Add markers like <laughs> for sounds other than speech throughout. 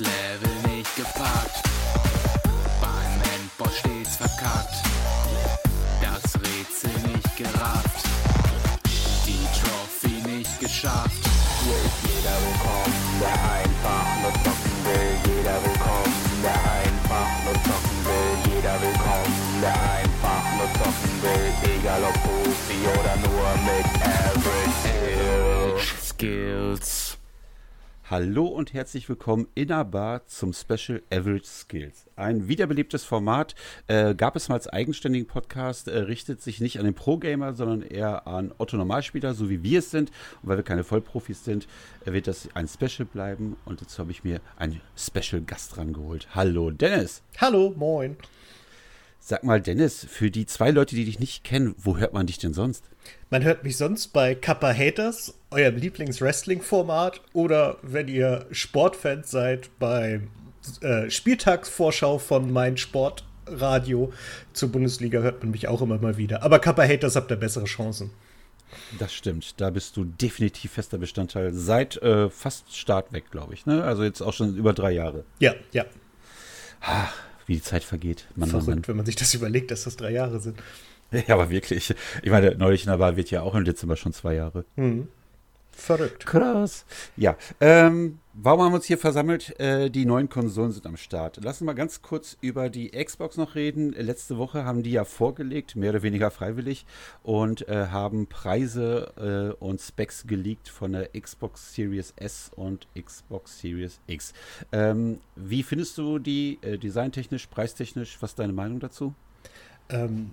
Level nicht gepackt. Beim Endboss stets verkackt. Das Rätsel nicht gerafft. Die Trophy nicht geschafft. Hier ist jeder willkommen, der einfach nur zocken will. Jeder willkommen, der einfach nur zocken will. Jeder willkommen, der einfach nur zocken will. Egal ob Profi oder nur mit Average Skills. Hallo und herzlich willkommen in der Bar zum Special Average Skills. Ein wiederbelebtes Format, äh, gab es mal als eigenständigen Podcast, äh, richtet sich nicht an den Pro-Gamer, sondern eher an Otto-Normalspieler, so wie wir es sind. Und weil wir keine Vollprofis sind, äh, wird das ein Special bleiben. Und dazu habe ich mir einen Special-Gast rangeholt. Hallo Dennis. Hallo, moin. Sag mal, Dennis, für die zwei Leute, die dich nicht kennen, wo hört man dich denn sonst? Man hört mich sonst bei Kappa Haters, eurem Lieblings-Wrestling-Format, oder wenn ihr Sportfans seid, bei äh, Spieltagsvorschau von mein Sportradio zur Bundesliga hört man mich auch immer mal wieder. Aber Kappa Haters habt ihr bessere Chancen. Das stimmt, da bist du definitiv fester Bestandteil seit äh, fast Start weg, glaube ich. Ne? Also jetzt auch schon über drei Jahre. Ja, ja. Wie die Zeit vergeht. Mann, Verrückt, Mann, wenn man sich das überlegt, dass das drei Jahre sind. <laughs> Ja, aber wirklich. Ich meine, neulich in der Wahl wird ja auch im Dezember schon zwei Jahre. Verrückt. Krass. Ja, ähm, warum haben wir uns hier versammelt? Äh, die neuen Konsolen sind am Start. Lass uns mal ganz kurz über die Xbox noch reden. Letzte Woche haben die ja vorgelegt, mehr oder weniger freiwillig, und äh, haben Preise äh, und Specs geleakt von der Xbox Series S und Xbox Series X. Ähm, wie findest du die äh, designtechnisch, preistechnisch? Was ist deine Meinung dazu? Ähm,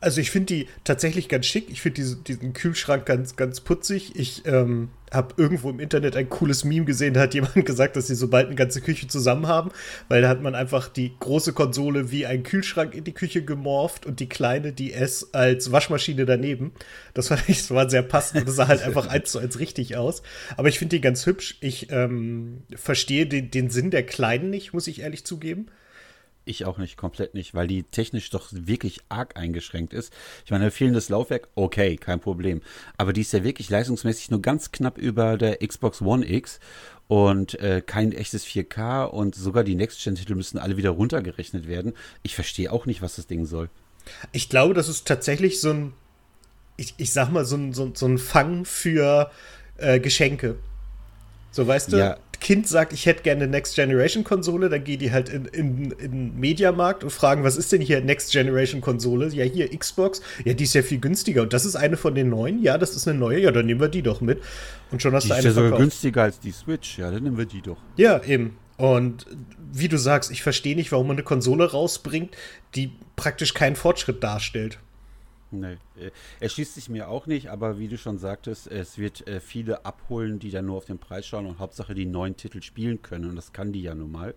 also ich finde die tatsächlich ganz schick. Ich finde diese, diesen Kühlschrank ganz, ganz putzig. Ich ähm, habe irgendwo im Internet ein cooles Meme gesehen, da hat jemand <laughs> gesagt, dass sie so bald eine ganze Küche zusammen haben, weil da hat man einfach die große Konsole wie ein Kühlschrank in die Küche gemorpht und die kleine, die S, als Waschmaschine daneben. Das fand ich, <laughs> das war sehr passend das sah halt einfach <laughs> eins zu eins richtig aus. Aber ich finde die ganz hübsch. Ich ähm, verstehe den, den Sinn der kleinen nicht, muss ich ehrlich zugeben. Ich auch nicht, komplett nicht, weil die technisch doch wirklich arg eingeschränkt ist. Ich meine, fehlendes Laufwerk, okay, kein Problem. Aber die ist ja wirklich leistungsmäßig nur ganz knapp über der Xbox One X und äh, kein echtes 4K und sogar die Next-Gen-Titel müssen alle wieder runtergerechnet werden. Ich verstehe auch nicht, was das Ding soll. Ich glaube, das ist tatsächlich so ein, ich, ich sag mal, so ein, so, so ein Fang für äh, Geschenke. So, weißt du, Ja. Kind sagt, ich hätte gerne eine Next Generation Konsole, dann gehen die halt in, in, in den Mediamarkt und fragen, was ist denn hier Next Generation Konsole? Ja, hier Xbox. Ja, die ist ja viel günstiger. Und das ist eine von den neuen? Ja, das ist eine neue. Ja, dann nehmen wir die doch mit. Und schon hast Die du ist eine ja sogar verkauft. günstiger als die Switch. Ja, dann nehmen wir die doch. Ja, eben. Und wie du sagst, ich verstehe nicht, warum man eine Konsole rausbringt, die praktisch keinen Fortschritt darstellt. Nee, äh, erschließt sich mir auch nicht, aber wie du schon sagtest, es wird äh, viele abholen, die dann nur auf den Preis schauen und Hauptsache die neuen Titel spielen können. Und das kann die ja nun mal.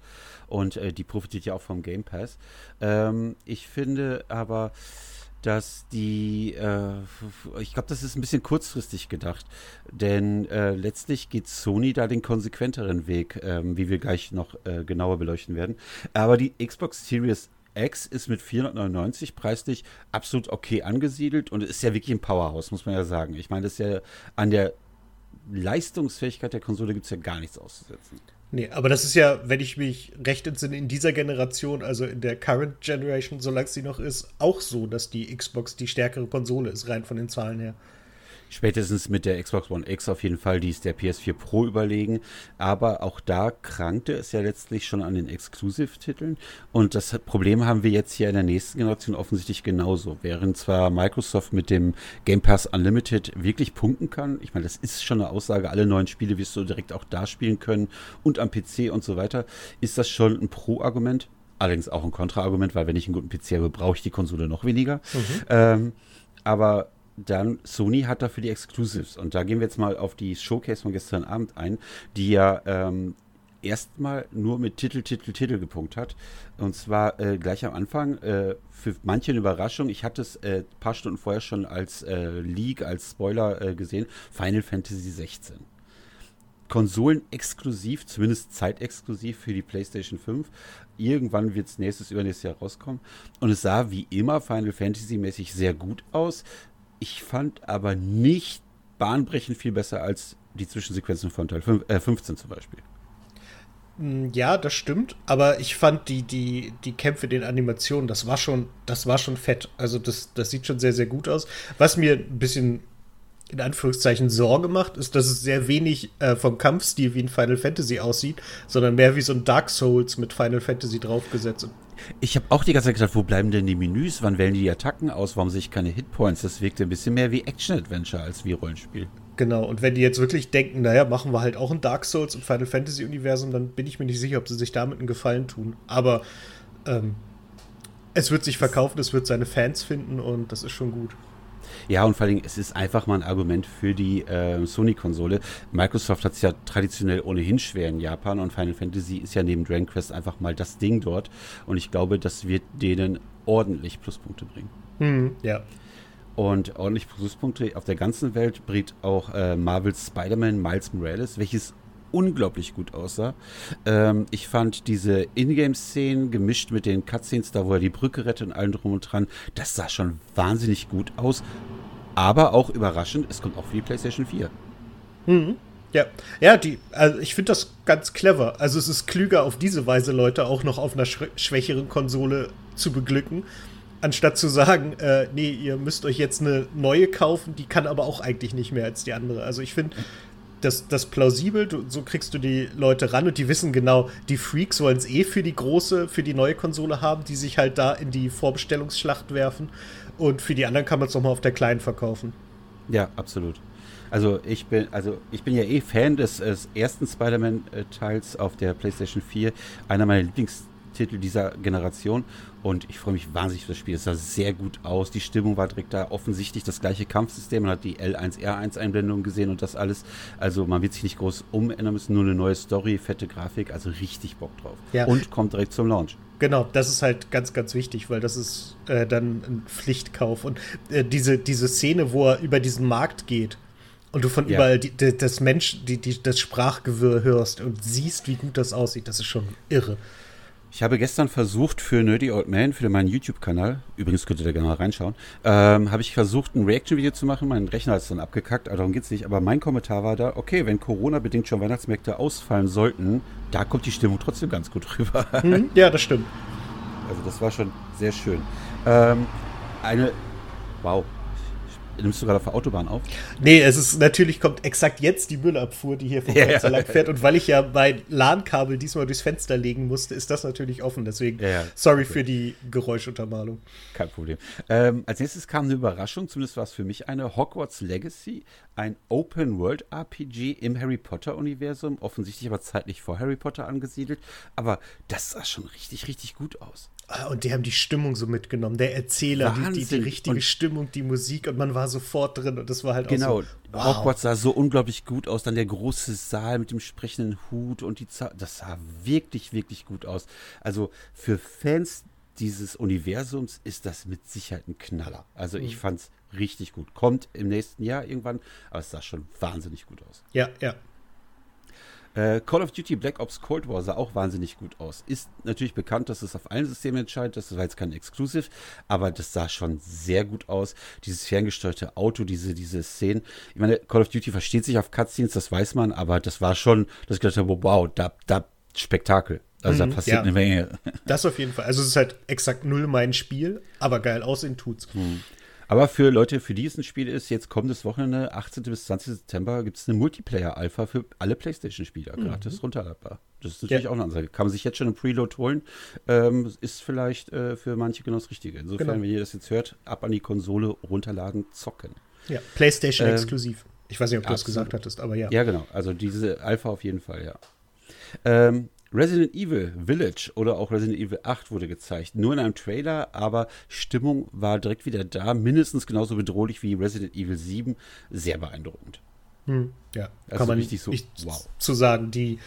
Und äh, die profitiert ja auch vom Game Pass. Ähm, ich finde aber, dass die, äh, ich glaube, das ist ein bisschen kurzfristig gedacht, denn äh, letztlich geht Sony da den konsequenteren Weg, ähm, wie wir gleich noch äh, genauer beleuchten werden. Aber die Xbox Series X ist mit 499 preislich absolut okay angesiedelt und ist ja wirklich ein Powerhouse, muss man ja sagen. Ich meine, das ist ja an der Leistungsfähigkeit der Konsole gibt es ja gar nichts auszusetzen. Nee, aber das ist ja, wenn ich mich recht entsinne, in dieser Generation, also in der Current Generation, solange sie noch ist, auch so, dass die Xbox die stärkere Konsole ist, rein von den Zahlen her. Spätestens mit der Xbox One X auf jeden Fall, die ist der PS4 Pro überlegen. Aber auch da krankte es ja letztlich schon an den Exclusive-Titeln. Und das Problem haben wir jetzt hier in der nächsten Generation offensichtlich genauso. Während zwar Microsoft mit dem Game Pass Unlimited wirklich punkten kann, ich meine, das ist schon eine Aussage, alle neuen Spiele wirst du direkt auch da spielen können und am PC und so weiter, ist das schon ein Pro-Argument. Allerdings auch ein Kontra-Argument, weil wenn ich einen guten PC habe, brauche ich die Konsole noch weniger. Ähm, aber dann Sony hat dafür die Exclusives. Und da gehen wir jetzt mal auf die Showcase von gestern Abend ein, die ja ähm, erstmal nur mit Titel, Titel, Titel gepunkt hat. Und zwar äh, gleich am Anfang. Äh, für manche eine Überraschung. Ich hatte es ein äh, paar Stunden vorher schon als äh, Leak, als Spoiler äh, gesehen. Final Fantasy 16. Konsolen exklusiv, zumindest zeitexklusiv für die PlayStation 5. Irgendwann wird es nächstes, übernächstes Jahr rauskommen. Und es sah wie immer Final Fantasy mäßig sehr gut aus. Ich fand aber nicht bahnbrechend viel besser als die Zwischensequenzen von Teil 5, äh, 15 zum Beispiel. Mm, Ja, das stimmt, aber ich fand die, die, die Kämpfe, den Animationen, das war schon, das war schon fett. Also das, das sieht schon sehr, sehr gut aus. Was mir ein bisschen in Anführungszeichen Sorge macht, ist, dass es sehr wenig äh, vom Kampfstil wie in Final Fantasy aussieht, sondern mehr wie so ein Dark Souls mit Final Fantasy draufgesetzt. Ich habe auch die ganze Zeit gedacht, wo bleiben denn die Menüs? Wann wählen die Attacken aus? Warum sehe ich keine Hitpoints? Das wirkte ein bisschen mehr wie Action-Adventure als wie Rollenspiel. Genau, und wenn die jetzt wirklich denken, naja, machen wir halt auch ein Dark Souls im Final Fantasy Universum, dann bin ich mir nicht sicher, ob sie sich damit einen Gefallen tun. Aber ähm, es wird sich verkaufen, es wird seine Fans finden und das ist schon gut. Ja, und vor allem, es ist einfach mal ein Argument für die äh, Sony-Konsole. Microsoft hat es ja traditionell ohnehin schwer in Japan und Final Fantasy ist ja neben Dragon Quest einfach mal das Ding dort. Und ich glaube, das wird denen ordentlich Pluspunkte bringen. Hm, ja. Und ordentlich Pluspunkte auf der ganzen Welt bringt auch äh, Marvels Spider-Man Miles Morales, welches unglaublich gut aussah. Ähm, ich fand diese Ingame-Szenen gemischt mit den Cutscenes, da wo er die Brücke rettet und allem drum und dran, das sah schon wahnsinnig gut aus. Aber auch überraschend, es kommt auch für die PlayStation 4. Ja, ja, die, also ich finde das ganz clever. Also es ist klüger, auf diese Weise Leute auch noch auf einer schwä- schwächeren Konsole zu beglücken, anstatt zu sagen, äh, nee, ihr müsst euch jetzt eine neue kaufen, die kann aber auch eigentlich nicht mehr als die andere. Also ich finde das, das plausibel, du, so kriegst du die Leute ran und die wissen genau, die Freaks wollen es eh für die große, für die neue Konsole haben, die sich halt da in die Vorbestellungsschlacht werfen. Und für die anderen kann man es nochmal auf der kleinen verkaufen. Ja, absolut. Also ich bin, also ich bin ja eh Fan des, des ersten Spider-Man-Teils auf der PlayStation 4. Einer meiner Lieblingstitel dieser Generation. Und ich freue mich wahnsinnig auf das Spiel. Es sah sehr gut aus. Die Stimmung war direkt da. Offensichtlich das gleiche Kampfsystem. Man hat die L1R1-Einblendung gesehen und das alles. Also man wird sich nicht groß umändern müssen. Nur eine neue Story, fette Grafik. Also richtig Bock drauf. Ja. Und kommt direkt zum Launch. Genau, das ist halt ganz, ganz wichtig, weil das ist äh, dann ein Pflichtkauf. Und äh, diese, diese Szene, wo er über diesen Markt geht und du von Ja. überall die, die, das Mensch, die, die, das Sprachgewirr hörst und siehst, wie gut das aussieht, das ist schon irre. Ich habe gestern versucht für Nerdy Old Man, für meinen YouTube-Kanal, übrigens könnt ihr da gerne mal reinschauen, ähm, habe ich versucht, ein Reaction-Video zu machen. Mein Rechner ist dann abgekackt, aber darum geht's nicht. Aber mein Kommentar war da, okay, wenn Corona-bedingt schon Weihnachtsmärkte ausfallen sollten, da kommt die Stimmung trotzdem ganz gut rüber. Hm? Ja, das stimmt. Also das war schon sehr schön. Ähm, eine, wow, nimmst du gerade auf der Autobahn auf? Nee, es ist natürlich kommt exakt jetzt die Müllabfuhr, die hier vom <laughs> Ja, Fenster lang fährt. Und weil ich ja mein LAN-Kabel diesmal durchs Fenster legen musste, ist das natürlich offen. Deswegen Ja, ja. sorry für die Geräuschuntermalung. Kein Problem. Ähm, als nächstes kam eine Überraschung, zumindest war es für mich eine Hogwarts Legacy, ein Open-World-RPG im Harry Potter-Universum, offensichtlich aber zeitlich vor Harry Potter angesiedelt. Aber das sah schon richtig, richtig gut aus. Ah, Und die haben die Stimmung so mitgenommen. Der Erzähler, die, die, die richtige Und- Stimmung, die Musik und man war sofort drin und das war halt Genau, auch so. wow. Hogwarts sah so unglaublich gut aus. Dann der große Saal mit dem sprechenden Hut und die Za Das sah wirklich, wirklich gut aus. Also für Fans dieses Universums ist das mit Sicherheit ein Knaller. Also Mhm. ich fand's richtig gut. Kommt im nächsten Jahr irgendwann, aber es sah schon wahnsinnig gut aus. Ja, ja. Äh, Call of Duty Black Ops Cold War sah auch wahnsinnig gut aus. Ist natürlich bekannt, dass es auf allen Systemen entscheidet. Das war jetzt kein Exclusive, aber das sah schon sehr gut aus. Dieses ferngesteuerte Auto, diese, diese Szenen. Ich meine, Call of Duty versteht sich auf Cutscenes, das weiß man, aber das war schon, dass ich gedacht habe, wow, da, da Spektakel. Also da Mhm, passiert ja. eine Menge. Das auf jeden Fall. Also es ist halt exakt null mein Spiel, aber geil aussehen tut's. Aber für Leute, für die es ein Spiel ist, jetzt kommendes Wochenende, 18. bis 20. September, gibt es eine Multiplayer-Alpha für alle PlayStation-Spieler, gratis runterladbar. Das ist natürlich Ja. auch eine Ansage. Kann man sich jetzt schon im Preload holen. Ähm, ist vielleicht äh, für manche genau das Richtige. Insofern, Genau. wenn ihr das jetzt hört, ab an die Konsole, runterladen, zocken. Ja, PlayStation Ähm, exklusiv. Ich weiß nicht, ob du das absolut. gesagt hattest, aber ja. Ja, genau. Also diese Alpha auf jeden Fall, ja. Ähm, Resident Evil Village oder auch Resident Evil 8 wurde gezeigt. Nur in einem Trailer, aber Stimmung war direkt wieder da. Mindestens genauso bedrohlich wie Resident Evil 7. Sehr beeindruckend. Hm, ja. Also kann man richtig so, nicht wow. zu sagen. Die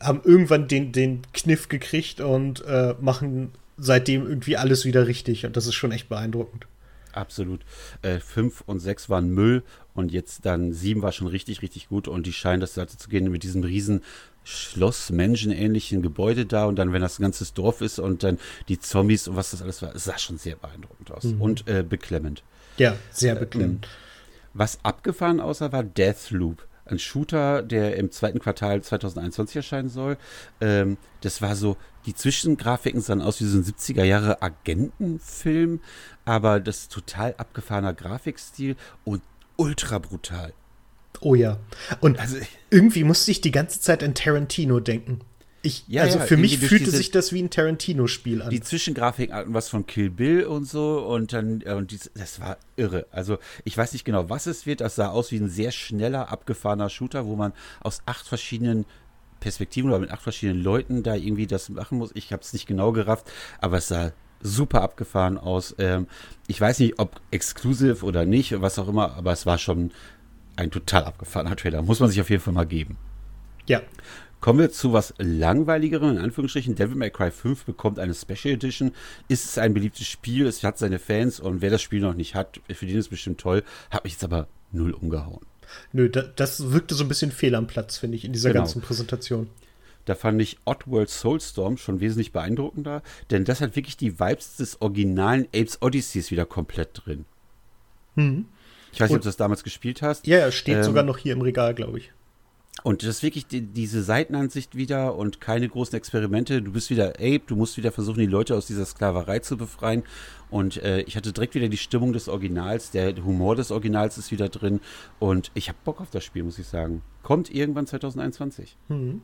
haben irgendwann den, den Kniff gekriegt und äh, machen seitdem irgendwie alles wieder richtig. Und das ist schon echt beeindruckend. Absolut. Äh, fünf und sechs waren Müll und jetzt dann sieben war schon richtig, richtig gut und die scheinen das dazu zu gehen mit diesem riesen Schloss, menschenähnlichen Gebäude da und dann, wenn das ein ganzes Dorf ist und dann die Zombies und was das alles war, sah schon sehr beeindruckend aus und äh, beklemmend. Ja, sehr beklemmend. Was abgefahren aussah, war Deathloop. Ein Shooter, der im zweiten Quartal 2021 erscheinen soll. Ähm, das war so, die Zwischengrafiken sahen aus wie so ein 70er Jahre Agentenfilm, aber das ist total abgefahrener Grafikstil und ultra brutal. Oh ja. Und Also, irgendwie musste ich die ganze Zeit an Tarantino denken. Ich, Ja, also ja, für mich fühlte sich das wie ein Tarantino-Spiel an. die Zwischengrafiken hatten was von Kill Bill und so und dann, äh, und dies, das war irre. Also ich weiß nicht genau, was es wird. Das sah aus wie ein sehr schneller, abgefahrener Shooter, wo man aus acht verschiedenen Perspektiven oder mit acht verschiedenen Leuten da irgendwie das machen muss. Ich habe es nicht genau gerafft, aber es sah super abgefahren aus. Ähm, ich weiß nicht, ob exklusiv oder nicht, was auch immer, aber es war schon ein total abgefahrener Trailer. Muss man sich auf jeden Fall mal geben. ja. Kommen wir zu was langweiligerem, in Anführungsstrichen. Devil May Cry 5 bekommt eine Special Edition. Ist es ein beliebtes Spiel, es hat seine Fans und wer das Spiel noch nicht hat, für den ist es bestimmt toll. Hat mich jetzt aber null umgehauen. Nö, da, das wirkte so ein bisschen fehl am Platz, finde ich, in dieser Genau. ganzen Präsentation. Da fand ich Oddworld Soulstorm schon wesentlich beeindruckender, denn das hat wirklich die Vibes des originalen Apes Odysseys wieder komplett drin. Ich weiß nicht, ob du das damals gespielt hast. Ja, ja, steht Ähm, sogar noch hier im Regal, glaube ich. Und das ist wirklich die, diese Seitenansicht wieder und keine großen Experimente. Du bist wieder Ape, du musst wieder versuchen, die Leute aus dieser Sklaverei zu befreien. Und äh, ich hatte direkt wieder die Stimmung des Originals, der Humor des Originals ist wieder drin. Und ich habe Bock auf das Spiel, muss ich sagen. Kommt irgendwann 2021. Mhm.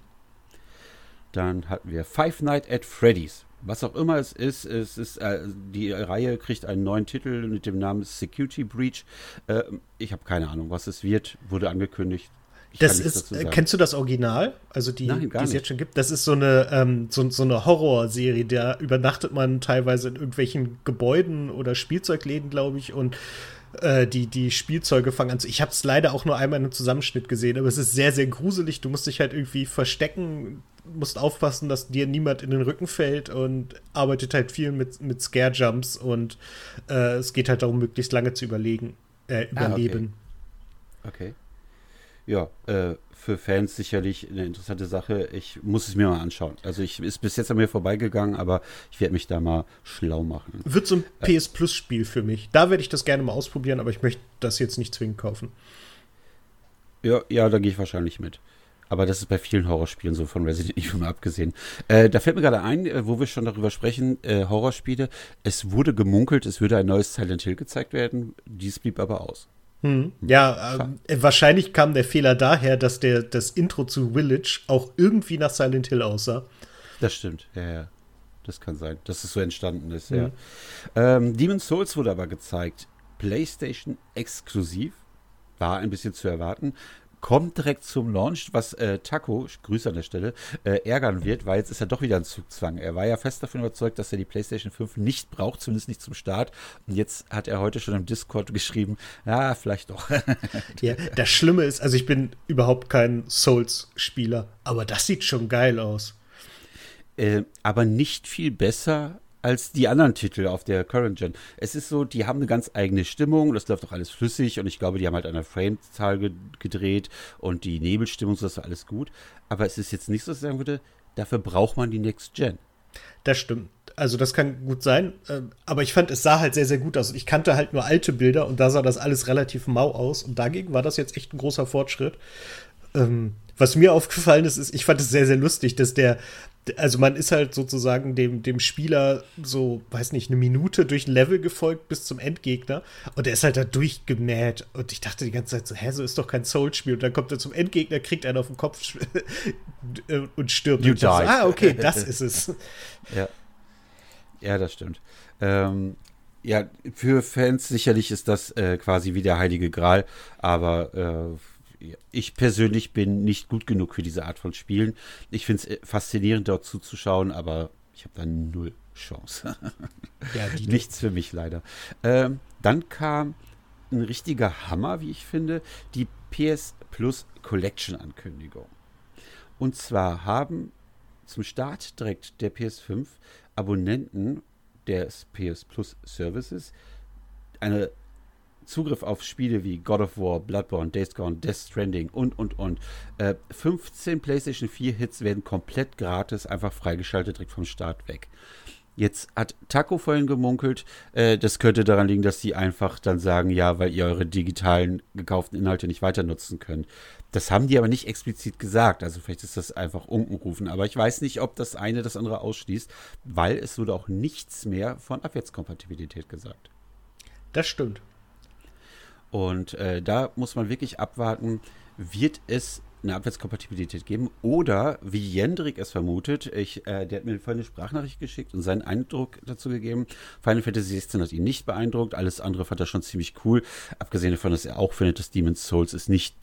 Dann hatten wir Five Nights at Freddy's. Was auch immer es ist, es ist äh, die Reihe kriegt einen neuen Titel mit dem Namen Security Breach. Äh, ich habe keine Ahnung, was es wird, wurde angekündigt. Das ist, äh, kennst du das Original? Also die, Nein, die es jetzt schon gibt. Das ist so eine, ähm, so, so eine Horrorserie. Da übernachtet man teilweise in irgendwelchen Gebäuden oder Spielzeugläden, glaube ich. Und äh, die, die Spielzeuge fangen an zu. Ich habe es leider auch nur einmal in einem Zusammenschnitt gesehen, aber es ist sehr, sehr gruselig. Du musst dich halt irgendwie verstecken, musst aufpassen, dass dir niemand in den Rücken fällt und arbeitet halt viel mit, mit Scare-Jumps und äh, es geht halt darum, möglichst lange zu überlegen, äh, Ah, okay. überleben. Okay. Ja, äh, für Fans sicherlich eine interessante Sache. Ich muss es mir mal anschauen. Also ich ist bis jetzt an mir vorbeigegangen, aber ich werde mich da mal schlau machen. Wird so ein PS Plus Spiel für mich. Da werde ich das gerne mal ausprobieren, aber ich möchte das jetzt nicht zwingend kaufen. Ja, ja, da gehe ich wahrscheinlich mit. Aber das ist bei vielen Horrorspielen so von Resident Evil mal abgesehen. Äh, da fällt mir gerade ein, äh, wo wir schon darüber sprechen, äh, Horrorspiele. Es wurde gemunkelt, es würde ein neues Silent Hill gezeigt werden. Dies blieb aber aus. Hm. Ja, ähm, äh, wahrscheinlich kam der Fehler daher, dass der, das Intro zu Village auch irgendwie nach Silent Hill aussah. Das stimmt, ja, ja. Das kann sein, dass es so entstanden ist, ja. Ähm, Demon's Souls wurde aber gezeigt. PlayStation exklusiv. War ein bisschen zu erwarten. Kommt direkt zum Launch, was äh, Taco, Grüße an der Stelle, äh, ärgern wird, weil jetzt ist er doch wieder ein Zugzwang. Er war ja fest davon überzeugt, dass er die PlayStation 5 nicht braucht, zumindest nicht zum Start. Und jetzt hat er heute schon im Discord geschrieben, ja, vielleicht doch. <laughs> Ja, das Schlimme ist, also ich bin überhaupt kein Souls-Spieler, aber das sieht schon geil aus. äh, aber nicht viel besser als die anderen Titel auf der Current Gen. Es ist so, die haben eine ganz eigene Stimmung, das läuft auch alles flüssig und ich glaube, die haben halt der Framezahl ge gedreht und die Nebelstimmung, das war alles gut. Aber es ist jetzt nicht so, dass ich sagen würde, dafür braucht man die Next Gen. Das stimmt. Also das kann gut sein, ähm, aber ich fand, es sah halt sehr, sehr gut aus. Ich kannte halt nur alte Bilder und da sah das alles relativ mau aus und dagegen war das jetzt echt ein großer Fortschritt. Ähm, was mir aufgefallen ist, ist, ich fand es sehr, sehr lustig, dass der, also man ist halt sozusagen dem, dem Spieler so, weiß nicht, eine Minute durch ein Level gefolgt bis zum Endgegner und der ist halt da durchgemäht und ich dachte die ganze Zeit so, hä, so ist doch kein Soul-Spiel und dann kommt er zum Endgegner, kriegt einen auf den Kopf <laughs> und stirbt. You Und so, ah, okay, <laughs> das ist es. Ja. Ja, das stimmt. Ähm, ja, für Fans sicherlich ist das äh, quasi wie der Heilige Gral, aber äh, ich persönlich bin nicht gut genug für diese Art von Spielen. Ich finde es faszinierend, dort zuzuschauen, aber ich habe da null Chance. <laughs> Ja, Nichts für mich leider. Ähm, dann kam ein richtiger Hammer, wie ich finde, die PS Plus Collection Ankündigung. Und zwar haben zum Start direkt der PS5 Abonnenten des PS Plus Services eine Zugriff auf Spiele wie God of War, Bloodborne, Days Gone, Death Stranding und, und, und. Äh, 15 PlayStation 4 Hits werden komplett gratis einfach freigeschaltet direkt vom Start weg. Jetzt hat Taco vorhin gemunkelt, äh, das könnte daran liegen, dass sie einfach dann sagen, ja, weil ihr eure digitalen gekauften Inhalte nicht weiter nutzen könnt. Das haben die aber nicht explizit gesagt. Also vielleicht ist das einfach unkenrufen. Aber ich weiß nicht, ob das eine das andere ausschließt, weil es wurde auch nichts mehr von Abwärtskompatibilität gesagt. Das stimmt. Und äh, da muss man wirklich abwarten, wird es eine Abwärtskompatibilität geben oder wie Jendrik es vermutet, ich, äh, der hat mir vorhin eine Sprachnachricht geschickt und seinen Eindruck dazu gegeben. Final Fantasy 16 hat ihn nicht beeindruckt, alles andere fand er schon ziemlich cool, abgesehen davon, dass er auch findet, dass Demon's Souls es nicht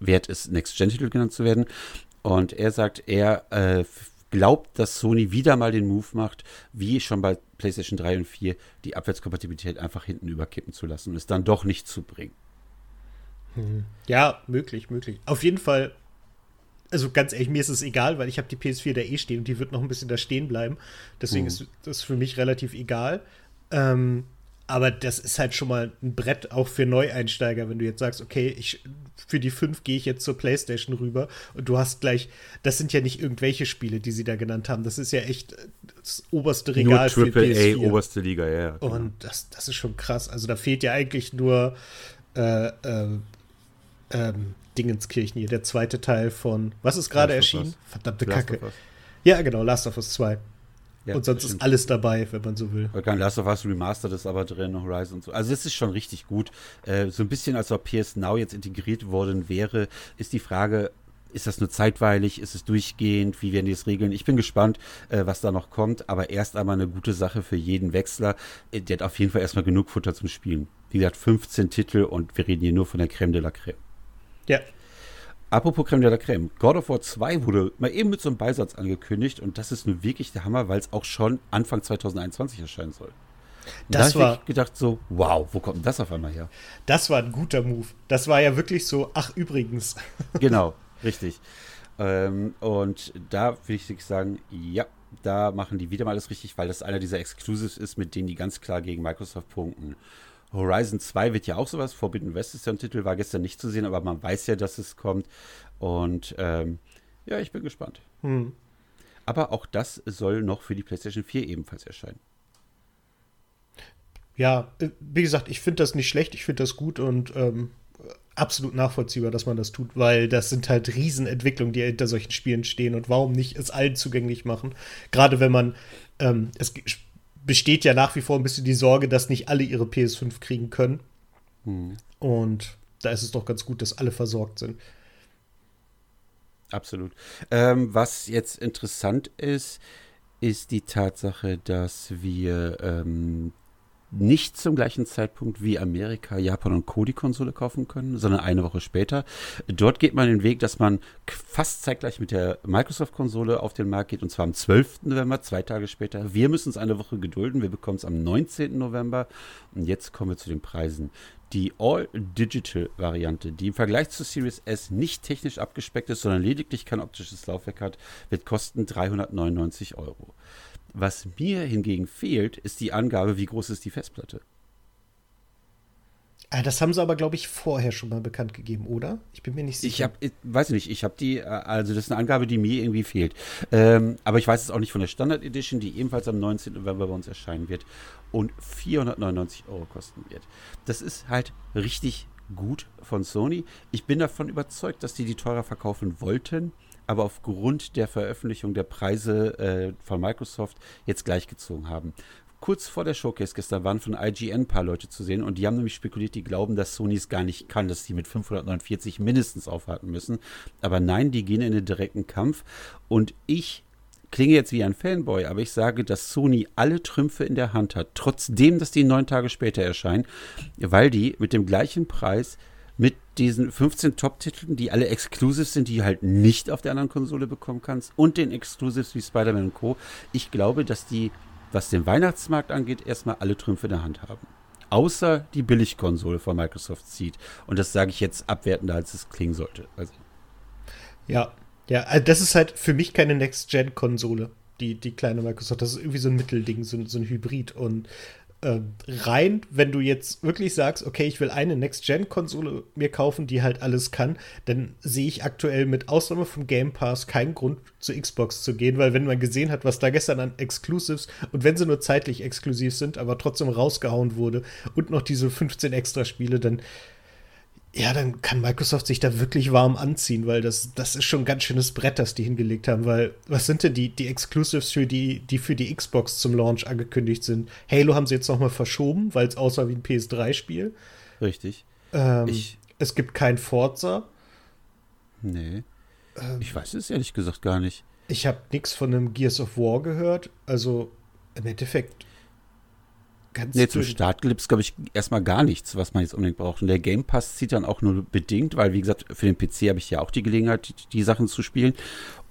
wert ist, Next-Gen-Titel genannt zu werden. Und er sagt, er äh, glaubt, dass Sony wieder mal den Move macht, wie schon bei PlayStation 3 und 4, die Abwärtskompatibilität einfach hinten überkippen zu lassen und es dann doch nicht zu bringen. Ja, möglich, möglich. Auf jeden Fall, also ganz ehrlich, mir ist es egal, weil ich habe die PS4 da eh stehen und die wird noch ein bisschen da stehen bleiben. Deswegen mhm. ist das für mich relativ egal. Ähm, aber das ist halt schon mal ein Brett auch für Neueinsteiger, wenn du jetzt sagst, okay, ich, für die 5 gehe ich jetzt zur PlayStation rüber und du hast gleich, das sind ja nicht irgendwelche Spiele, die sie da genannt haben. Das ist ja echt das oberste Regal nur Triple für PS4. A, oberste Liga, ja. Genau. Und das, das ist schon krass. Also da fehlt ja eigentlich nur äh, äh, ähm, Dingenskirchen hier, der zweite Teil von, was ist gerade erschienen? Verdammte Last Kacke. Ja, genau, Last of Us 2. Ja, und sonst ist alles dabei, wenn man so will. Kein Last of Us Remastered ist aber drin, Horizon und so. Also es ist schon richtig gut. Äh, so ein bisschen, als ob PS Now jetzt integriert worden wäre, ist die Frage, ist das nur zeitweilig? Ist es durchgehend? Wie werden die es regeln? Ich bin gespannt, äh, was da noch kommt. Aber erst einmal eine gute Sache für jeden Wechsler. Äh, der hat auf jeden Fall erstmal genug Futter zum Spielen. Wie gesagt, 15 Titel und wir reden hier nur von der Creme de la Creme. Ja. Apropos Creme de la Creme. God of War 2 wurde mal eben mit so einem Beisatz angekündigt und das ist nun wirklich der Hammer, weil es auch schon Anfang 2021 erscheinen soll. Das da war ich gedacht so, wow, wo kommt denn das auf einmal her? Das war ein guter Move. Das war ja wirklich so, ach übrigens. <laughs> Genau, richtig. Ähm, und da würde ich sagen, ja, da machen die wieder mal alles richtig, weil das einer dieser Exclusives ist, mit denen die ganz klar gegen Microsoft punkten. Horizon 2 wird ja auch sowas. Forbidden West ist ja ein Titel, war gestern nicht zu sehen, aber man weiß ja, dass es kommt. Und ähm, ja, ich bin gespannt. Hm. Aber auch das soll noch für die PlayStation 4 ebenfalls erscheinen. Ja, äh, wie gesagt, ich finde das nicht schlecht, ich finde das gut und ähm, absolut nachvollziehbar, dass man das tut, weil das sind halt Riesenentwicklungen, die hinter solchen Spielen stehen und warum nicht es allen zugänglich machen? Gerade wenn man, ähm, es besteht ja nach wie vor ein bisschen die Sorge, dass nicht alle ihre PS5 kriegen können. Hm. Und da ist es doch ganz gut, dass alle versorgt sind. Absolut. Ähm, was jetzt interessant ist, ist die Tatsache, dass wir ähm, nicht zum gleichen Zeitpunkt wie Amerika, Japan und Co. die Konsole kaufen können, sondern eine Woche später. Dort geht man den Weg, dass man fast zeitgleich mit der Microsoft-Konsole auf den Markt geht, und zwar am 12. November, zwei Tage später. Wir müssen uns eine Woche gedulden. Wir bekommen es am 19. November. Und jetzt kommen wir zu den Preisen. Die All-Digital-Variante, die im Vergleich zur Series S nicht technisch abgespeckt ist, sondern lediglich kein optisches Laufwerk hat, wird kosten 399 Euro. Was mir hingegen fehlt, ist die Angabe, wie groß ist die Festplatte. Ah, das haben sie aber, glaube ich, vorher schon mal bekannt gegeben, oder? Ich bin mir nicht sicher. Ich habe, weiß nicht, ich habe die, äh, also das ist eine Angabe, die mir irgendwie fehlt. Ähm, aber ich weiß es auch nicht von der Standard Edition, die ebenfalls am 19. November bei uns erscheinen wird und 499 Euro kosten wird. Das ist halt richtig gut von Sony. Ich bin davon überzeugt, dass die die teurer verkaufen wollten aber aufgrund der Veröffentlichung der Preise äh, von Microsoft jetzt gleichgezogen haben. Kurz vor der Showcase gestern waren von IGN ein paar Leute zu sehen und die haben nämlich spekuliert, die glauben, dass Sony es gar nicht kann, dass sie mit 549 mindestens aufwarten müssen. Aber nein, die gehen in den direkten Kampf und ich klinge jetzt wie ein Fanboy, aber ich sage, dass Sony alle Trümpfe in der Hand hat, trotzdem, dass die neun Tage später erscheinen, weil die mit dem gleichen Preis mit diesen 15 Top-Titeln, die alle exclusive sind, die halt nicht auf der anderen Konsole bekommen kannst und den Exclusives wie Spider-Man und Co. Ich glaube, dass die, was den Weihnachtsmarkt angeht, erstmal alle Trümpfe in der Hand haben. Außer die Billigkonsole von Microsoft zieht. Und das sage ich jetzt abwertender, als es klingen sollte. Also. Ja, ja, also das ist halt für mich keine Next-Gen-Konsole, die, die kleine Microsoft. Das ist irgendwie so ein Mittelding, so, so ein Hybrid. Und rein, wenn du jetzt wirklich sagst, okay, ich will eine Next-Gen-Konsole mir kaufen, die halt alles kann, dann sehe ich aktuell mit Ausnahme vom Game Pass keinen Grund, zu Xbox zu gehen, weil wenn man gesehen hat, was da gestern an Exclusives und wenn sie nur zeitlich exklusiv sind, aber trotzdem rausgehauen wurde und noch diese 15 Extra-Spiele, dann ja, dann kann Microsoft sich da wirklich warm anziehen, weil das, das ist schon ein ganz schönes Brett, das die hingelegt haben, weil was sind denn die, die Exclusives für die, die für die Xbox zum Launch angekündigt sind? Halo haben sie jetzt nochmal verschoben, weil es aussah wie ein PS3-Spiel. Richtig. Ähm, es gibt kein Forza. Nee. Ähm, ich weiß es ehrlich gesagt gar nicht. Ich habe nichts von einem Gears of War gehört. Also im Endeffekt ganz Nee, zum Start gibt es, glaube ich, erstmal gar nichts, was man jetzt unbedingt braucht. Und der Game Pass zieht dann auch nur bedingt, weil, wie gesagt, für den PC habe ich ja auch die Gelegenheit, die, die Sachen zu spielen.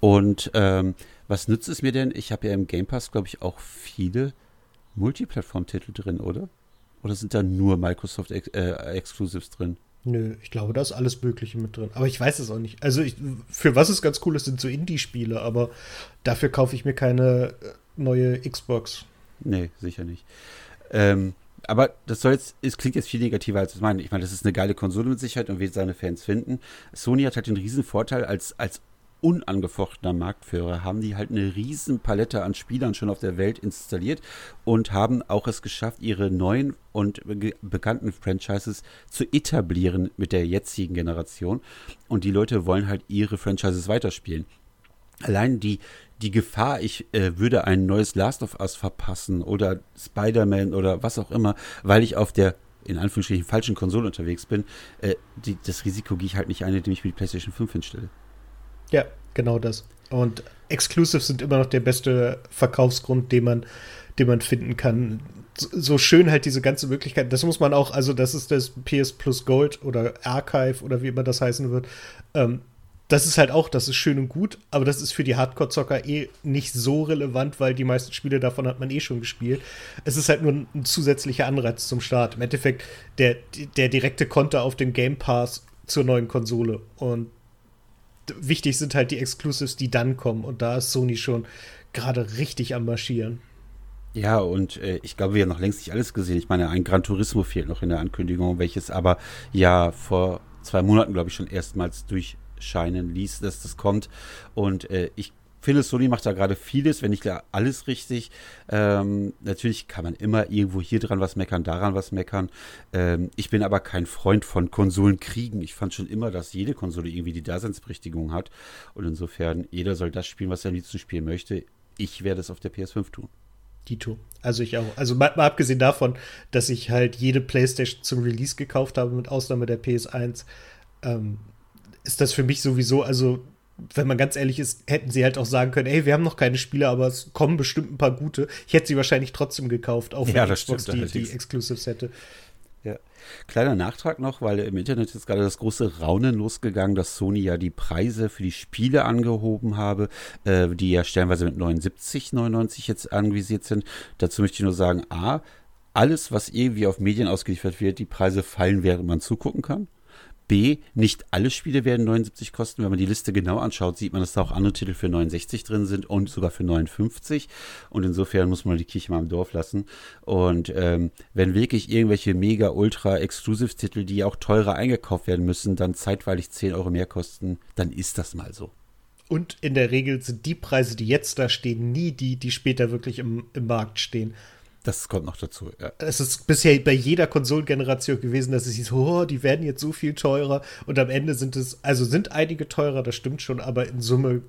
Und ähm, was nützt es mir denn? Ich habe ja im Game Pass, glaube ich, auch viele Multiplattform-Titel drin, oder? Oder sind da nur Microsoft äh, Exclusives drin? Nö, ich glaube, da ist alles Mögliche mit drin. Aber ich weiß es auch nicht. Also, ich, für was es ganz cool ist, sind so Indie-Spiele, aber dafür kaufe ich mir keine äh, neue Xbox. Nee, sicher nicht. Ähm, aber das soll jetzt, es klingt jetzt viel negativer als ich meine. Ich meine, das ist eine geile Konsole mit Sicherheit und wird seine Fans finden. Sony hat halt den riesen Vorteil als, als unangefochtener Marktführer haben die halt eine riesen Palette an Spielern schon auf der Welt installiert und haben auch es geschafft, ihre neuen und bekannten Franchises zu etablieren mit der jetzigen Generation. Und die Leute wollen halt ihre Franchises weiterspielen. Allein die, die Gefahr, ich äh, würde ein neues Last of Us verpassen oder Spider-Man oder was auch immer, weil ich auf der in Anführungsstrichen falschen Konsole unterwegs bin, äh, die, das Risiko gehe ich halt nicht ein, indem ich mir die PlayStation 5 hinstelle. Ja, genau das. Und Exclusives sind immer noch der beste Verkaufsgrund, den man, den man finden kann. So schön halt diese ganze Möglichkeit. Das muss man auch, also das ist das PS Plus Gold oder Archive oder wie immer das heißen wird. Ähm, das ist halt auch, das ist schön und gut, aber das ist für die Hardcore-Zocker eh nicht so relevant, weil die meisten Spiele davon hat man eh schon gespielt. Es ist halt nur ein zusätzlicher Anreiz zum Start. Im Endeffekt der, der direkte Konter auf den Game Pass zur neuen Konsole. Und wichtig sind halt die Exclusives, die dann kommen. Und da ist Sony schon gerade richtig am Marschieren. Ja, und äh, ich glaube, wir haben noch längst nicht alles gesehen. Ich meine, ein Gran Turismo fehlt noch in der Ankündigung, welches aber ja vor zwei Monaten, glaube ich, schon erstmals durch scheinen ließ, dass das kommt. Und äh, ich finde, Sony macht da gerade vieles, wenn nicht alles richtig. Ähm, natürlich kann man immer irgendwo hier dran was meckern, daran was meckern. Ähm, ich bin aber kein Freund von Konsolenkriegen. Ich fand schon immer, dass jede Konsole irgendwie die Daseinsberechtigung hat. Und insofern, jeder soll das spielen, was er am liebsten spielen möchte. Ich werde es auf der PS5 tun. Dito. Also ich auch. Also mal, mal, abgesehen davon, dass ich halt jede PlayStation zum Release gekauft habe, mit Ausnahme der PS1. Ähm, ist das für mich sowieso, also wenn man ganz ehrlich ist, hätten sie halt auch sagen können, ey, wir haben noch keine Spiele, aber es kommen bestimmt ein paar gute. Ich hätte sie wahrscheinlich trotzdem gekauft, auch wenn ja, Xbox stimmt, die, die Exclusives hätte. Ja. Kleiner Nachtrag noch, weil im Internet ist gerade das große Raunen losgegangen, dass Sony ja die Preise für die Spiele angehoben habe, äh, die ja stellenweise mit 79, 99 jetzt anvisiert sind. Dazu möchte ich nur sagen, A, alles, was irgendwie auf Medien ausgeliefert wird, die Preise fallen, während man zugucken kann. B, nicht alle Spiele werden 79 kosten. Wenn man die Liste genau anschaut, sieht man, dass da auch andere Titel für 69 drin sind und sogar für 59. Und insofern muss man die Kirche mal im Dorf lassen. Und ähm, wenn wirklich irgendwelche mega ultra Exclusive-Titel, die auch teurer eingekauft werden müssen, dann zeitweilig 10 Euro mehr kosten, dann ist das mal so. Und in der Regel sind die Preise, die jetzt da stehen, nie die, die später wirklich im, im Markt stehen. Das kommt noch dazu, ja. Es ist bisher bei jeder Konsolengeneration gewesen, dass es hieß, oh, die werden jetzt so viel teurer. Und am Ende sind es, also sind einige teurer, das stimmt schon, aber in Summe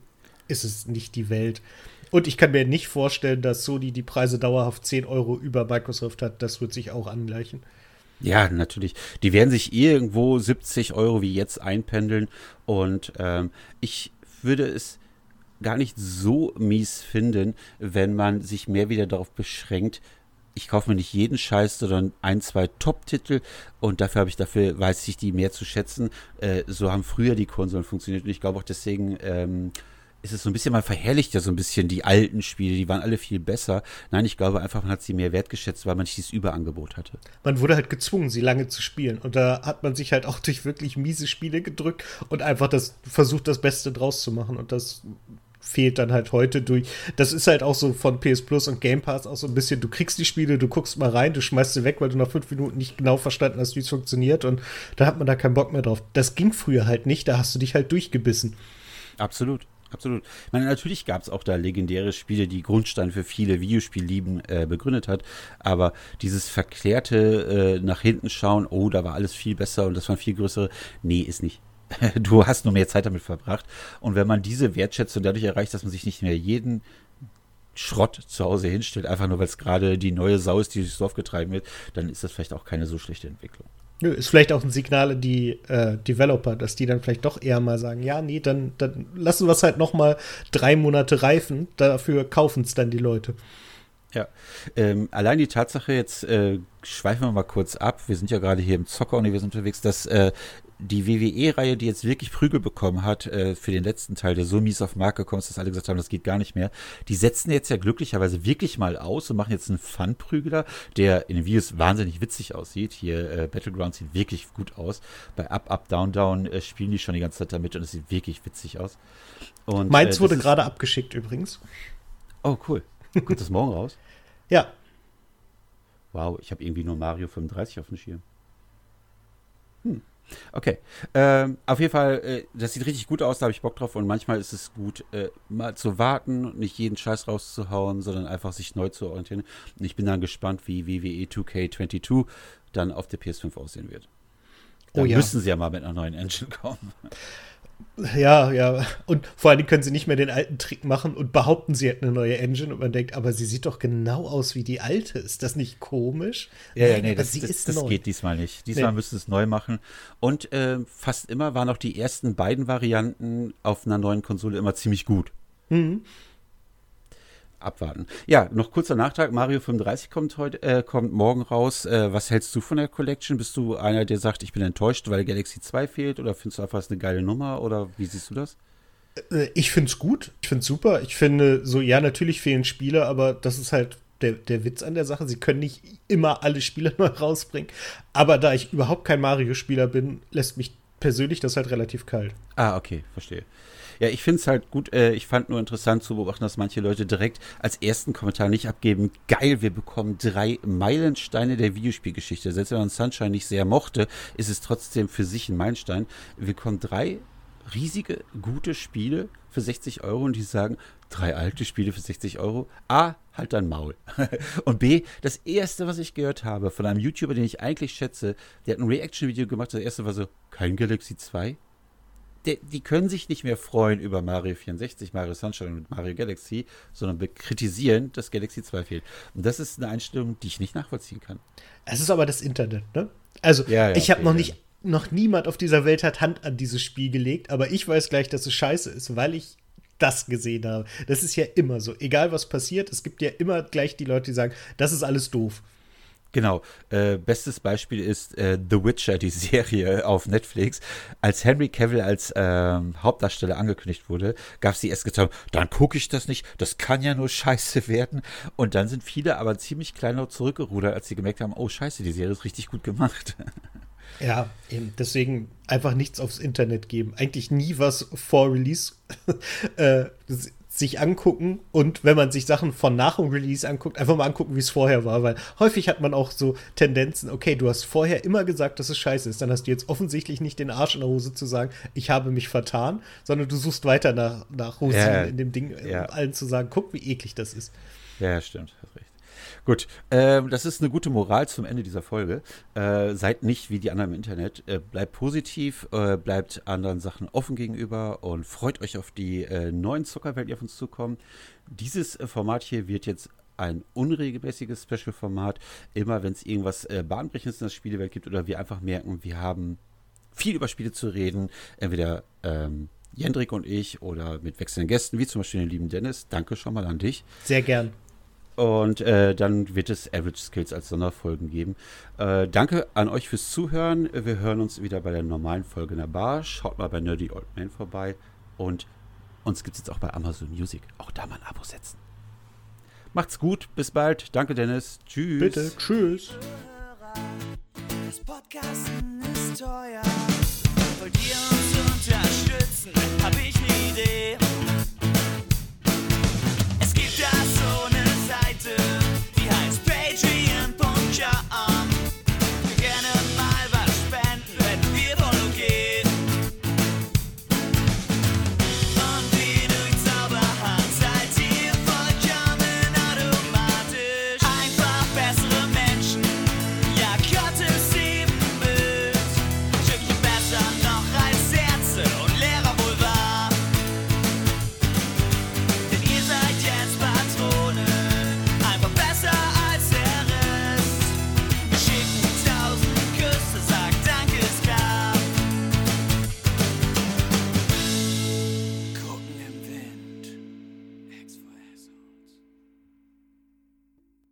ist es nicht die Welt. Und ich kann mir nicht vorstellen, dass Sony die Preise dauerhaft 10 Euro über Microsoft hat. Das wird sich auch angleichen. Ja, natürlich. Die werden sich irgendwo 70 Euro wie jetzt einpendeln. Und ähm, ich würde es gar nicht so mies finden, wenn man sich mehr wieder darauf beschränkt, ich kaufe mir nicht jeden Scheiß, sondern ein, zwei Top-Titel und dafür habe ich dafür, weiß ich die mehr zu schätzen. Äh, so haben früher die Konsolen funktioniert und ich glaube auch deswegen ähm, ist es so ein bisschen, man verherrlicht ja so ein bisschen die alten Spiele, die waren alle viel besser. Nein, ich glaube einfach, man hat sie mehr wertgeschätzt, weil man nicht dieses Überangebot hatte. Man wurde halt gezwungen, sie lange zu spielen und da hat man sich halt auch <laughs> durch wirklich miese Spiele gedrückt und einfach das versucht, das Beste draus zu machen und das fehlt dann halt heute durch. Das ist halt auch so von PS Plus und Game Pass auch so ein bisschen, du kriegst die Spiele, du guckst mal rein, du schmeißt sie weg, weil du nach fünf Minuten nicht genau verstanden hast, wie es funktioniert und da hat man da keinen Bock mehr drauf. Das ging früher halt nicht, da hast du dich halt durchgebissen. Absolut. Absolut. Ich meine, natürlich gab es auch da legendäre Spiele, die Grundstein für viele Videospiellieben äh, begründet hat. Aber dieses verklärte äh, nach hinten schauen, oh, da war alles viel besser und das waren viel größere, nee, ist nicht. <laughs> du hast nur mehr Zeit damit verbracht. Und wenn man diese Wertschätzung dadurch erreicht, dass man sich nicht mehr jeden Schrott zu Hause hinstellt, einfach nur weil es gerade die neue Sau ist, die durchs Dorf getrieben wird, dann ist das vielleicht auch keine so schlechte Entwicklung. Nö, ist vielleicht auch ein Signal an die äh, Developer, dass die dann vielleicht doch eher mal sagen, ja, nee, dann, dann lassen wir es halt noch mal drei Monate reifen, dafür kaufen es dann die Leute. Ja, ähm, allein die Tatsache, jetzt äh, schweifen wir mal kurz ab, wir sind ja gerade hier im Zocker-Universum unterwegs, dass äh, die WWE-Reihe, die jetzt wirklich Prügel bekommen hat äh, für den letzten Teil, der so mies auf Markt gekommen ist, dass alle gesagt haben, das geht gar nicht mehr, die setzen jetzt ja glücklicherweise wirklich mal aus und machen jetzt einen Fun-Prügler, der in den Videos wahnsinnig witzig aussieht. Hier äh, Battleground sieht wirklich gut aus. Bei Up, Up, Down, Down äh, spielen die schon die ganze Zeit damit und es sieht wirklich witzig aus. Und, Meins äh, wurde gerade abgeschickt übrigens. Oh, cool. Kommt das morgen raus? <laughs> Ja. Wow, ich habe irgendwie nur Mario 35 auf dem Schirm. Okay. Ähm, auf jeden Fall, äh, das sieht richtig gut aus, da habe ich Bock drauf. Und manchmal ist es gut, äh, mal zu warten und nicht jeden Scheiß rauszuhauen, sondern einfach sich neu zu orientieren. Und ich bin dann gespannt, wie WWE 2K22 dann auf der PS5 aussehen wird. Da oh, ja. müssen sie ja mal mit einer neuen Engine kommen. Ja, ja. Und vor allem können sie nicht mehr den alten Trick machen und behaupten, sie hätten eine neue Engine und man denkt, aber sie sieht doch genau aus wie die alte. Ist das nicht komisch? Ja, ja, nee, das, das, das geht diesmal nicht. Diesmal nee. müssen sie es neu machen. Und äh, fast immer waren auch die ersten beiden Varianten auf einer neuen Konsole immer ziemlich gut. Mhm abwarten. Ja, noch kurzer Nachtrag. Mario 35 kommt heute, äh, kommt morgen raus. Äh, was hältst du von der Collection? Bist du einer, der sagt, ich bin enttäuscht, weil Galaxy 2 fehlt? Oder findest du einfach, eine geile Nummer? Oder wie siehst du das? Äh, ich finde es gut. Ich finde es super. Ich finde so, ja, natürlich fehlen Spiele, aber das ist halt der, der Witz an der Sache. Sie können nicht immer alle Spiele <laughs> neu rausbringen. Aber da ich überhaupt kein Mario-Spieler bin, lässt mich persönlich das halt relativ kalt. Ah, okay, verstehe. Ja, ich finde es halt gut. Äh, ich fand nur interessant zu beobachten, dass manche Leute direkt als ersten Kommentar nicht abgeben. Geil, wir bekommen drei Meilensteine der Videospielgeschichte. Selbst wenn man Sunshine nicht sehr mochte, ist es trotzdem für sich ein Meilenstein. Wir bekommen drei riesige, gute Spiele für 60 Euro und die sagen, drei alte Spiele für 60 Euro. A, halt dein Maul. <laughs> und B, das erste, was ich gehört habe von einem YouTuber, den ich eigentlich schätze, der hat ein Reaction-Video gemacht. Das erste war so, kein Galaxy 2? Die, die, können sich nicht mehr freuen über Mario 64, Mario Sunshine und Mario Galaxy, sondern kritisieren, dass Galaxy 2 fehlt. Und das ist eine Einstellung, die ich nicht nachvollziehen kann. Es ist aber das Internet, ne? Also, ja, ja, ich habe okay, noch nicht, noch niemand auf dieser Welt hat Hand an dieses Spiel gelegt, aber ich weiß gleich, dass es scheiße ist, weil ich das gesehen habe. Das ist ja immer so. Egal was passiert, es gibt ja immer gleich die Leute, die sagen, das ist alles doof. Genau. Äh, bestes Beispiel ist äh, The Witcher, die <laughs> Serie auf Netflix. Als Henry Cavill als ähm, Hauptdarsteller angekündigt wurde, gab es die erst getan, dann gucke ich das nicht, das kann ja nur scheiße werden. Und dann sind viele aber ziemlich kleinlaut zurückgerudert, als sie gemerkt haben, oh scheiße, die Serie ist richtig gut gemacht. <laughs> Ja, eben. Deswegen einfach nichts aufs Internet geben. Eigentlich nie was vor Release <laughs> äh, sich angucken und wenn man sich Sachen von nach dem Release anguckt, einfach mal angucken, wie es vorher war, weil häufig hat man auch so Tendenzen, okay, du hast vorher immer gesagt, dass es scheiße ist, dann hast du jetzt offensichtlich nicht den Arsch in der Hose zu sagen, ich habe mich vertan, sondern du suchst weiter nach, nach Rosinen ja, in dem Ding, ja. um allen zu sagen, guck, wie eklig das ist. Ja, stimmt, hast recht. Gut, äh, das ist eine gute Moral zum Ende dieser Folge. Äh, seid nicht wie die anderen im Internet. Äh, bleibt positiv, äh, bleibt anderen Sachen offen gegenüber und freut euch auf die äh, neuen Zuckerwelt, die auf uns zukommen. Dieses äh, Format hier wird jetzt ein unregelmäßiges Special-Format. Immer wenn es irgendwas Bahnbrechendes in der Spielewelt gibt oder wir einfach merken, wir haben viel über Spiele zu reden, entweder ähm, Jendrik und ich oder mit wechselnden Gästen, wie zum Beispiel den lieben Dennis. Danke schon mal an dich. Sehr gern. Und äh, dann wird es Average Skills als Sonderfolgen geben. Äh, danke an euch fürs Zuhören. Wir hören uns wieder bei der normalen Folge in der Bar. Schaut mal bei Nerdy Old Man vorbei. Und uns gibt es jetzt auch bei Amazon Music. Auch da mal ein Abo setzen. Macht's gut. Bis bald. Danke, Dennis. Tschüss. Bitte. Tschüss. Das Podcasten ist teuer. Wollt ihr uns unterstützen? Hab ich eine Idee.